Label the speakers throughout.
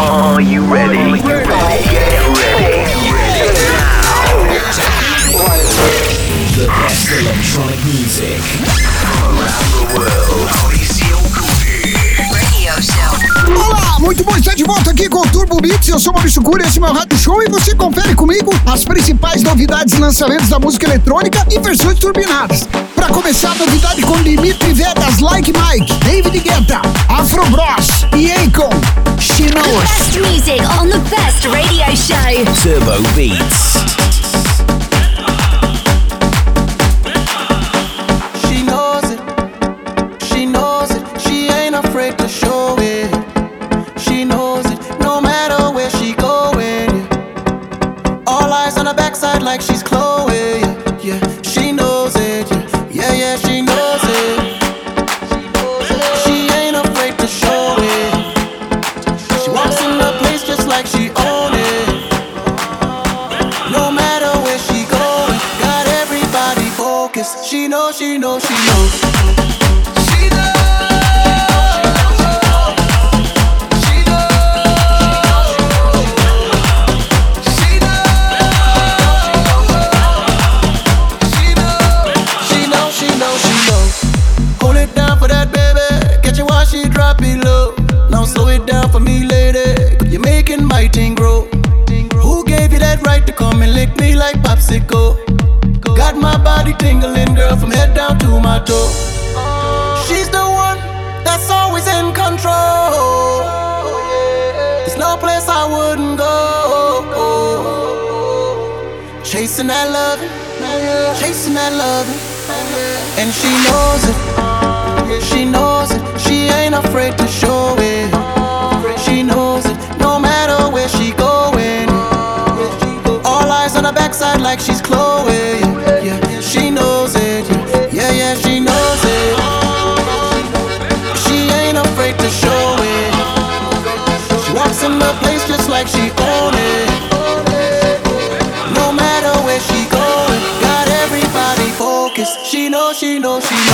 Speaker 1: Are you ready? Are you ready? Get ready.
Speaker 2: The best electronic music.
Speaker 1: Around the world.
Speaker 3: Radio Show.
Speaker 4: Olá, muito bom estar de volta aqui com o Turbo Beats. Eu sou Maurício Cury, esse é meu rádio show e você confere comigo as principais novidades e lançamentos da música eletrônica e versões turbinadas. Pra começar, novidade com Dimitri Vegas, Like Mike, David Guetta, Afro Bros e Akon. She
Speaker 3: The best music on the best radio show.
Speaker 2: Turbo Beats.
Speaker 5: Chasing that love. and she knows it. She knows it. She ain't afraid to show it. She knows it. No matter where she going. All eyes on her backside like she's Chloe. Yeah, She knows. She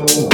Speaker 5: Música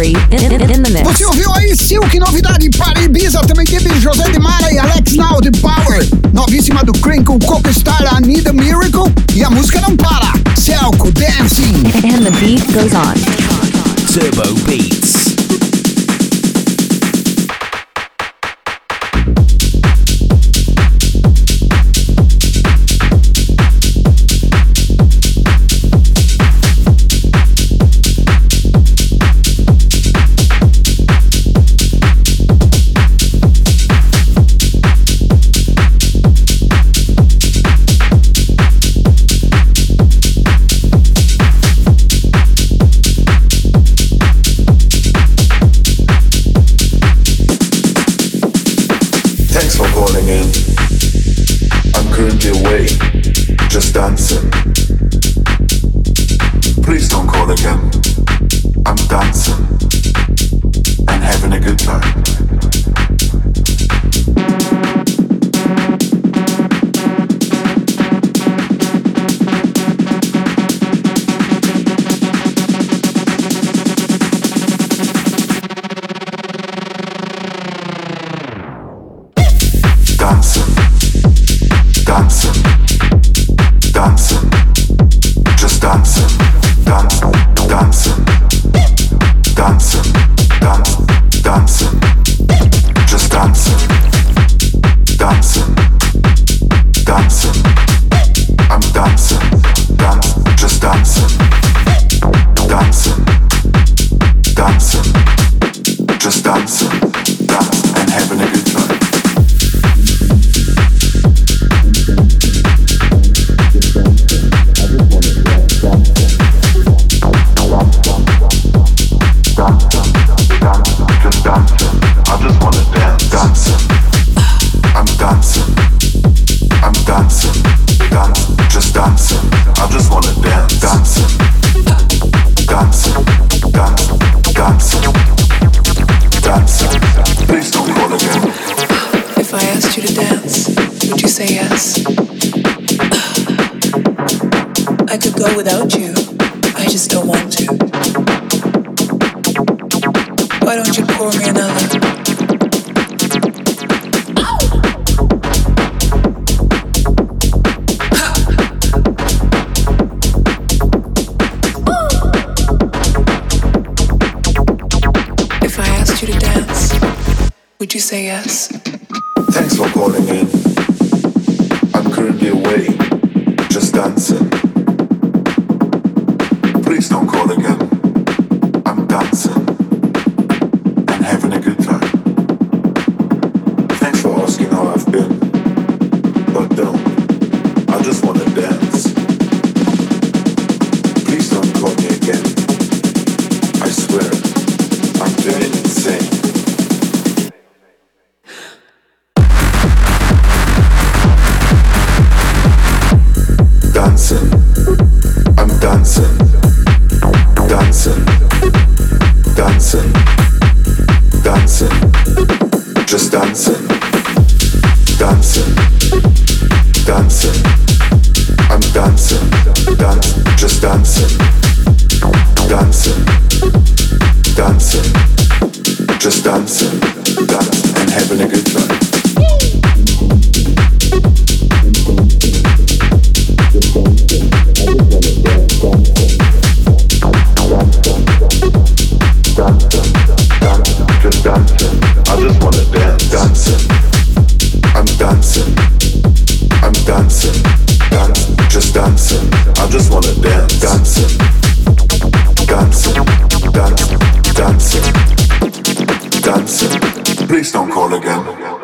Speaker 5: Story in,
Speaker 6: in, in the
Speaker 7: mix.
Speaker 4: Você ouviu aí Silk, novidade para Ibiza, também teve José de Mara e Alex Now de Power, novíssima do Crinkle I
Speaker 8: could go without you. I just don't want to. Why don't you pour me another? If I asked you to dance, Would you say yes?
Speaker 9: Please don't call again.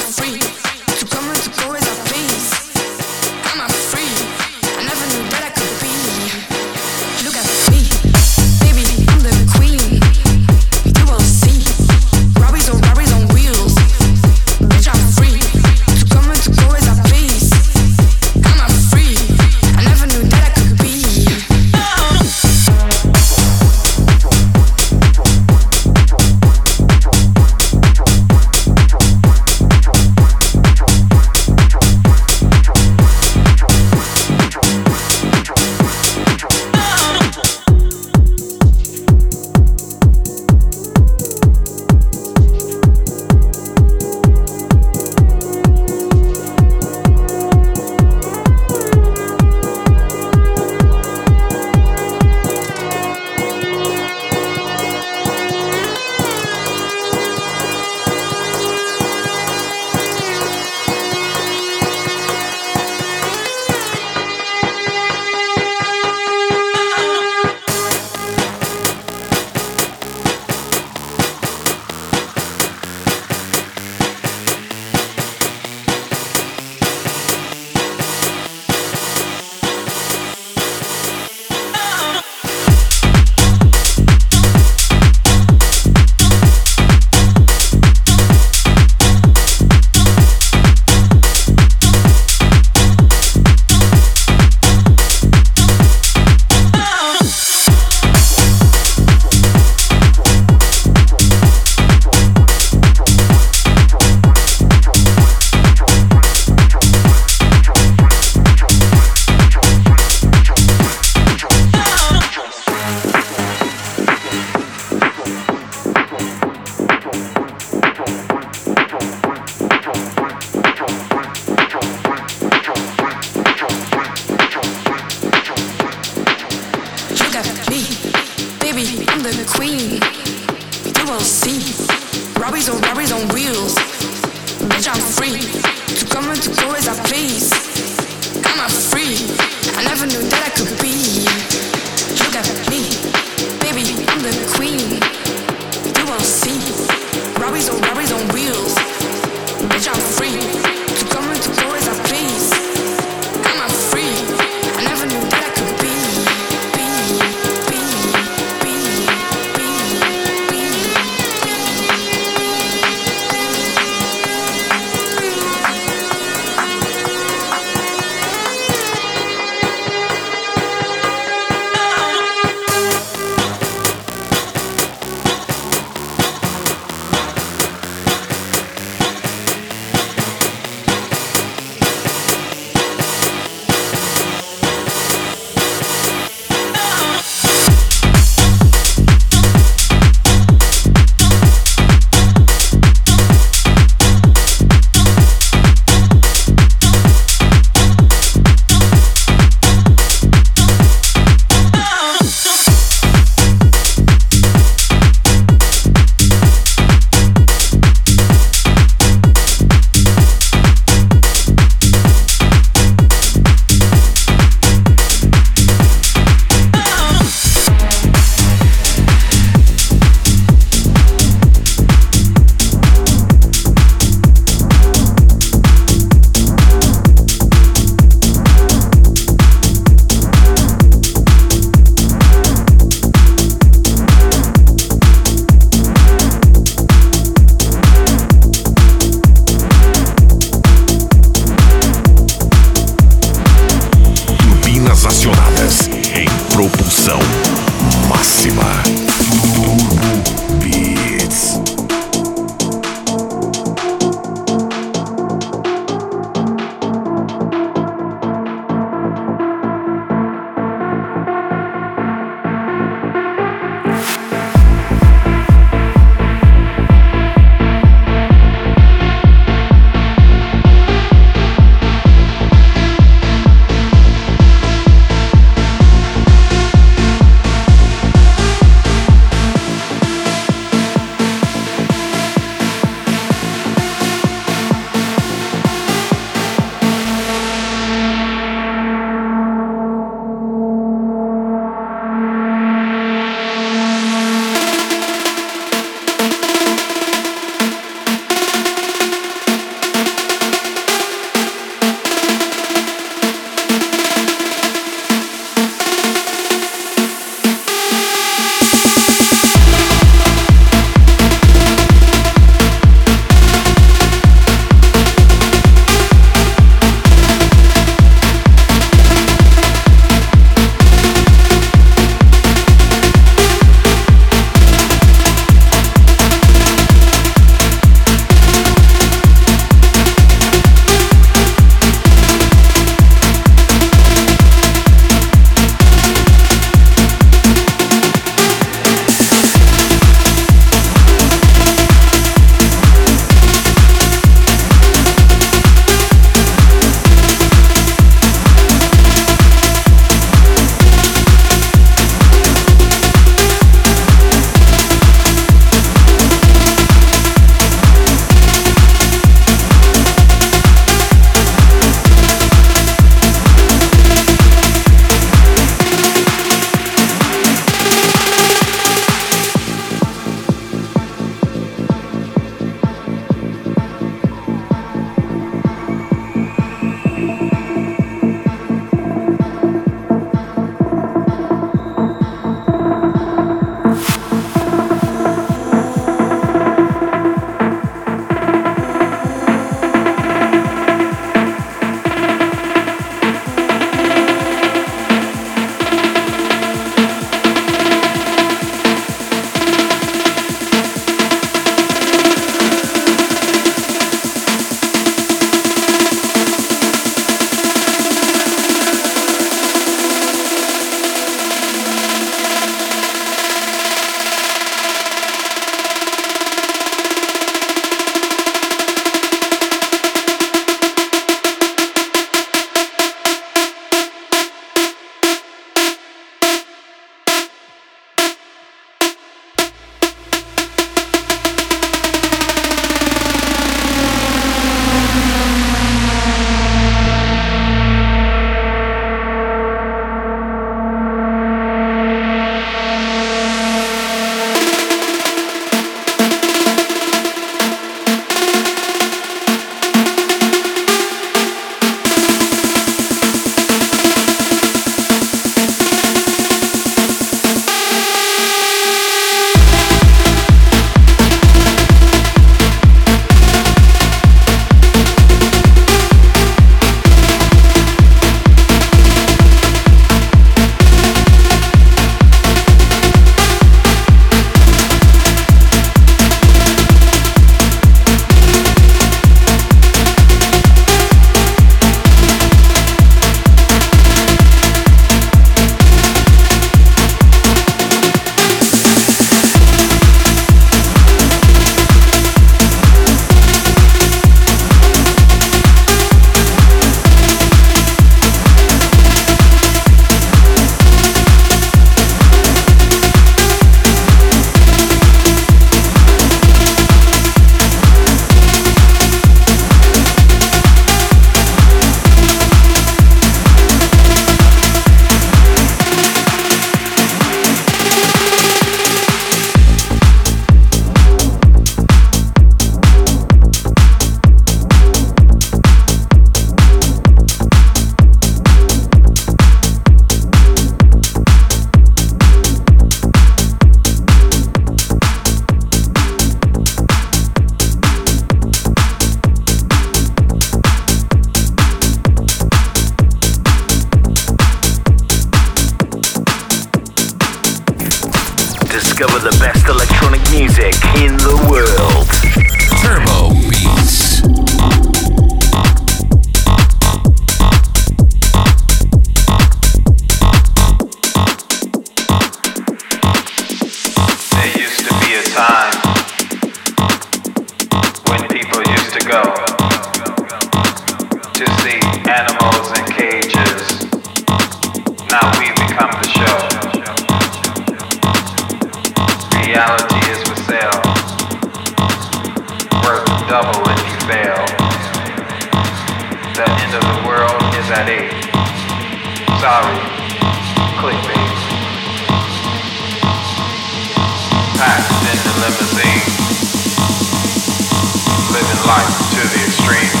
Speaker 9: Life to the extreme,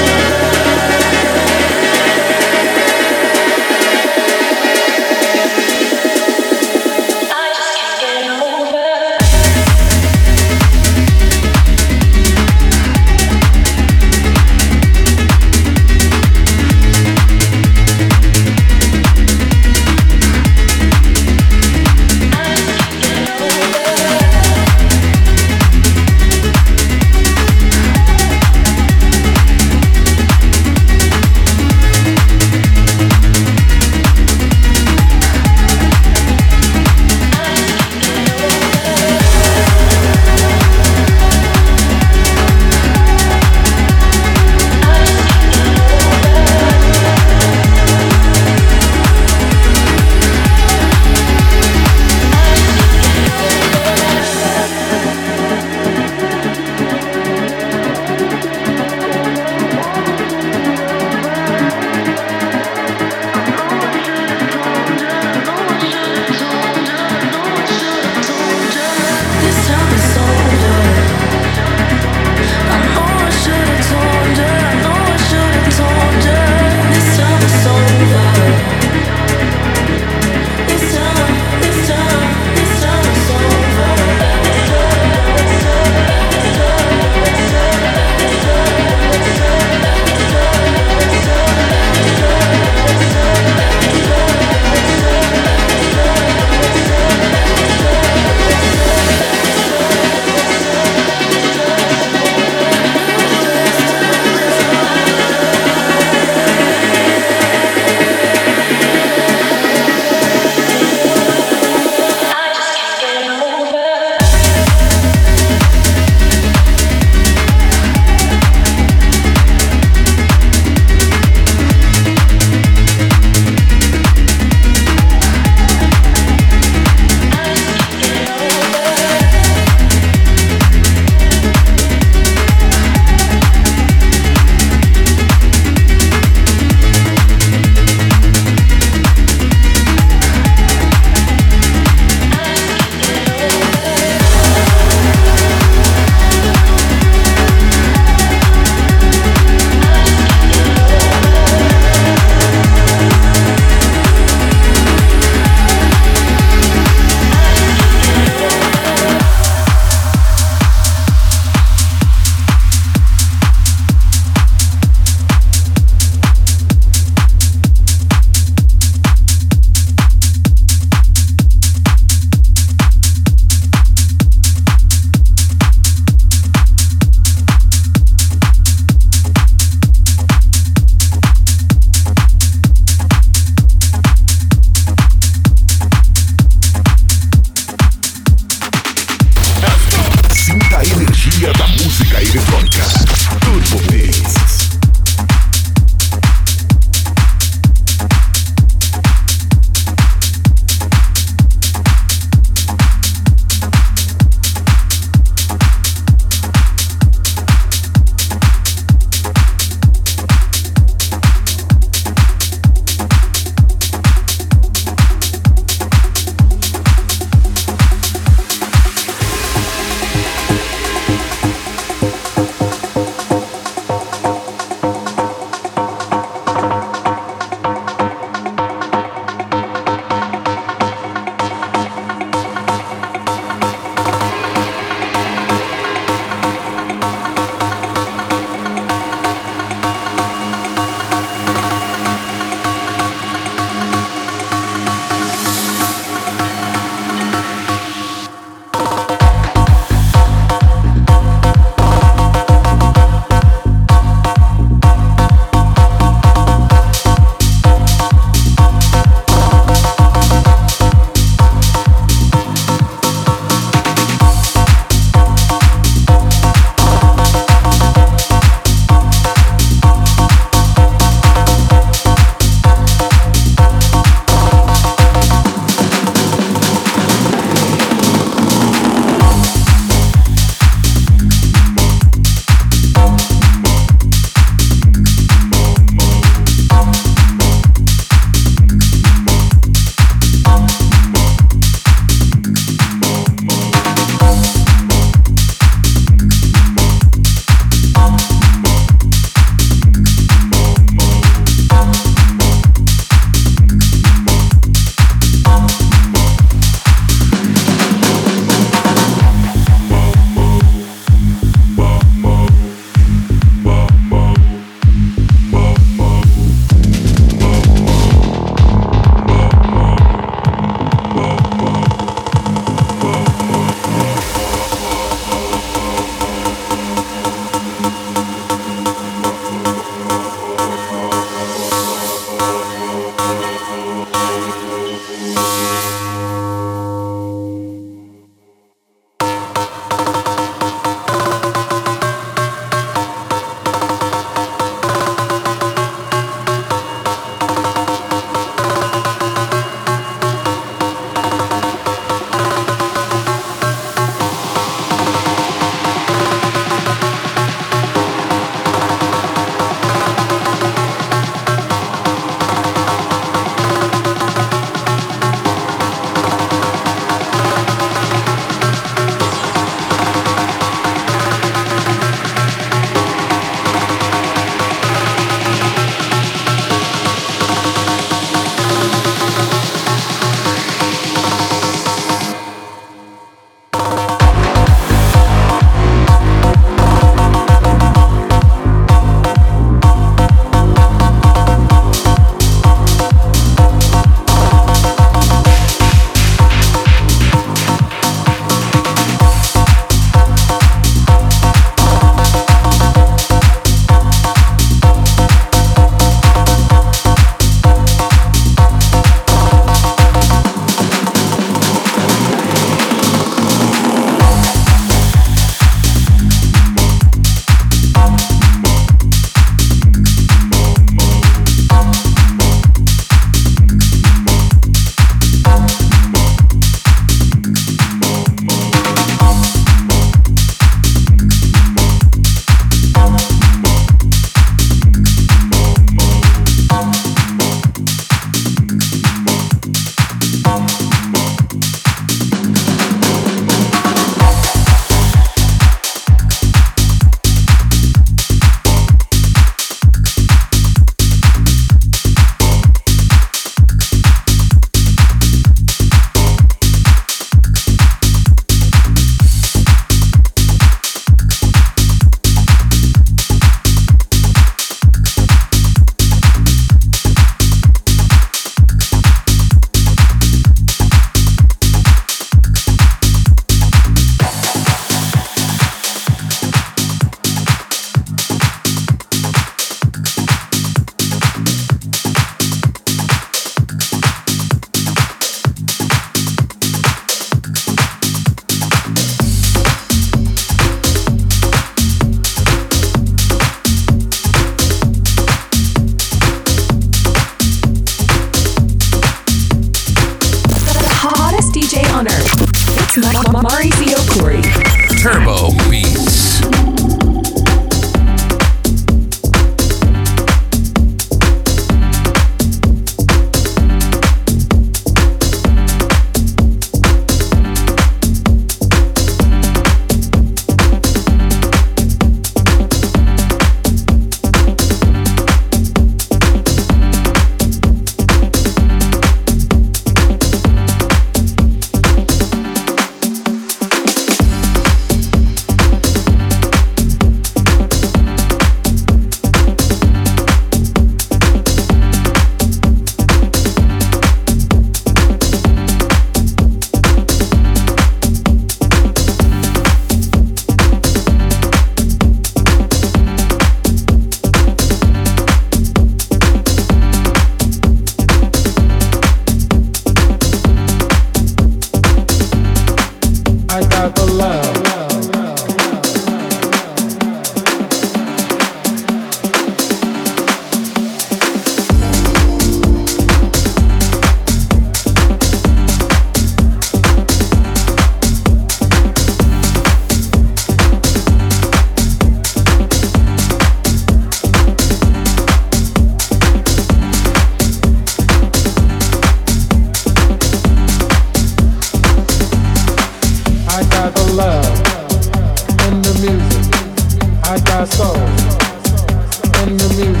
Speaker 9: music,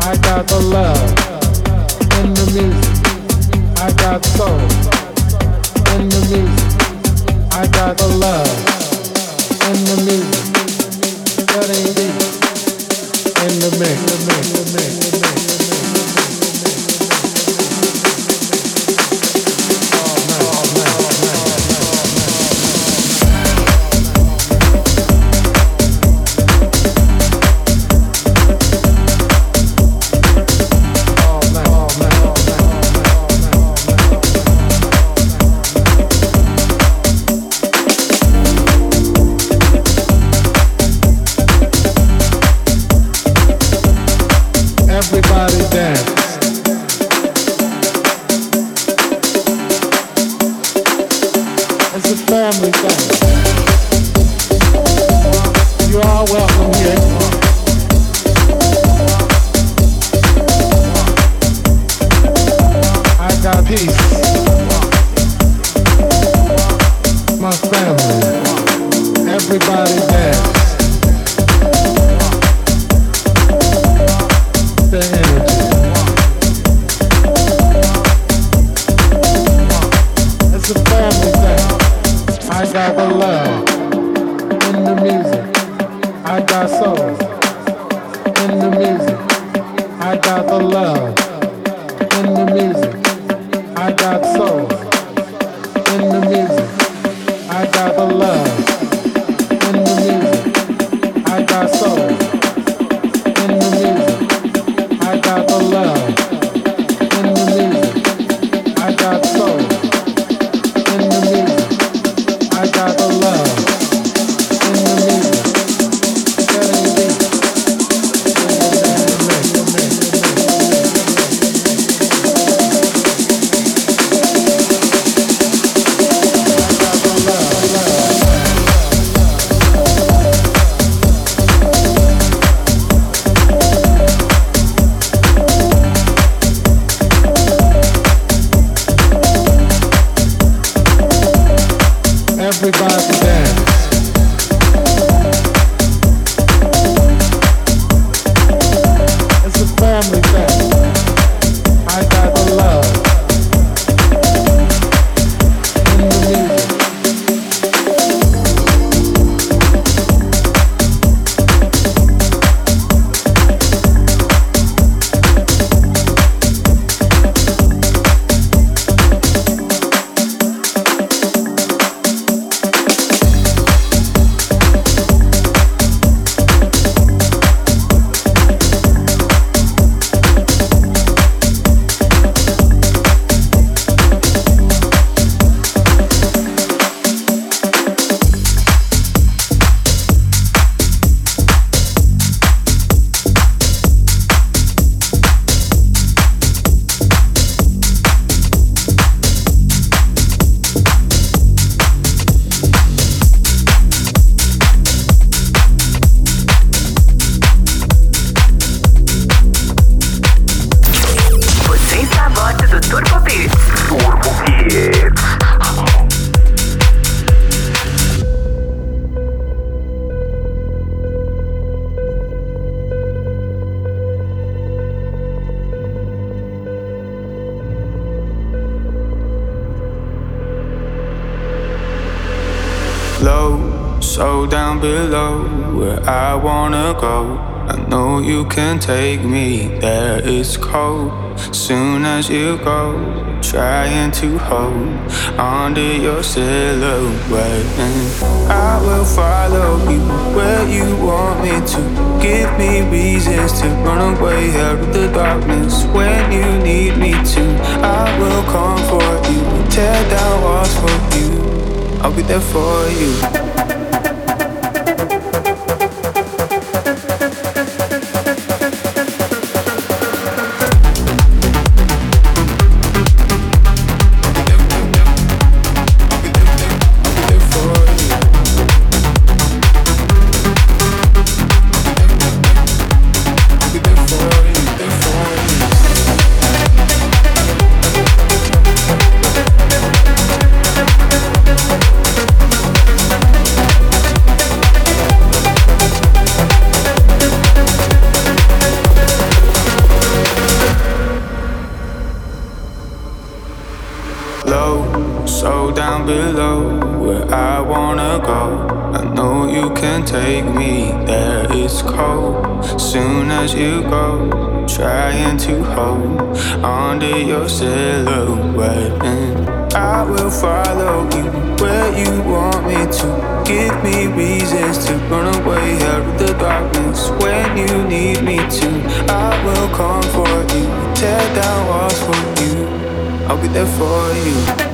Speaker 9: I
Speaker 2: got the love. In the
Speaker 10: music, I got soul. In the music, I got the love. In the music, that ain't. In the mix. In the
Speaker 6: mix.
Speaker 11: Take me there. It's cold. Soon as you go, trying to hold under your silhouette. And I will follow you where you want me to. Give me reasons to run away out of the darkness when you need me to. I will come for you, tear down walls for you. I'll be there for you.
Speaker 4: there for you.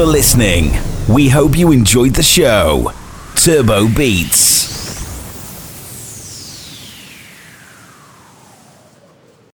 Speaker 1: for listening. We hope you enjoyed the show. Turbo Beats.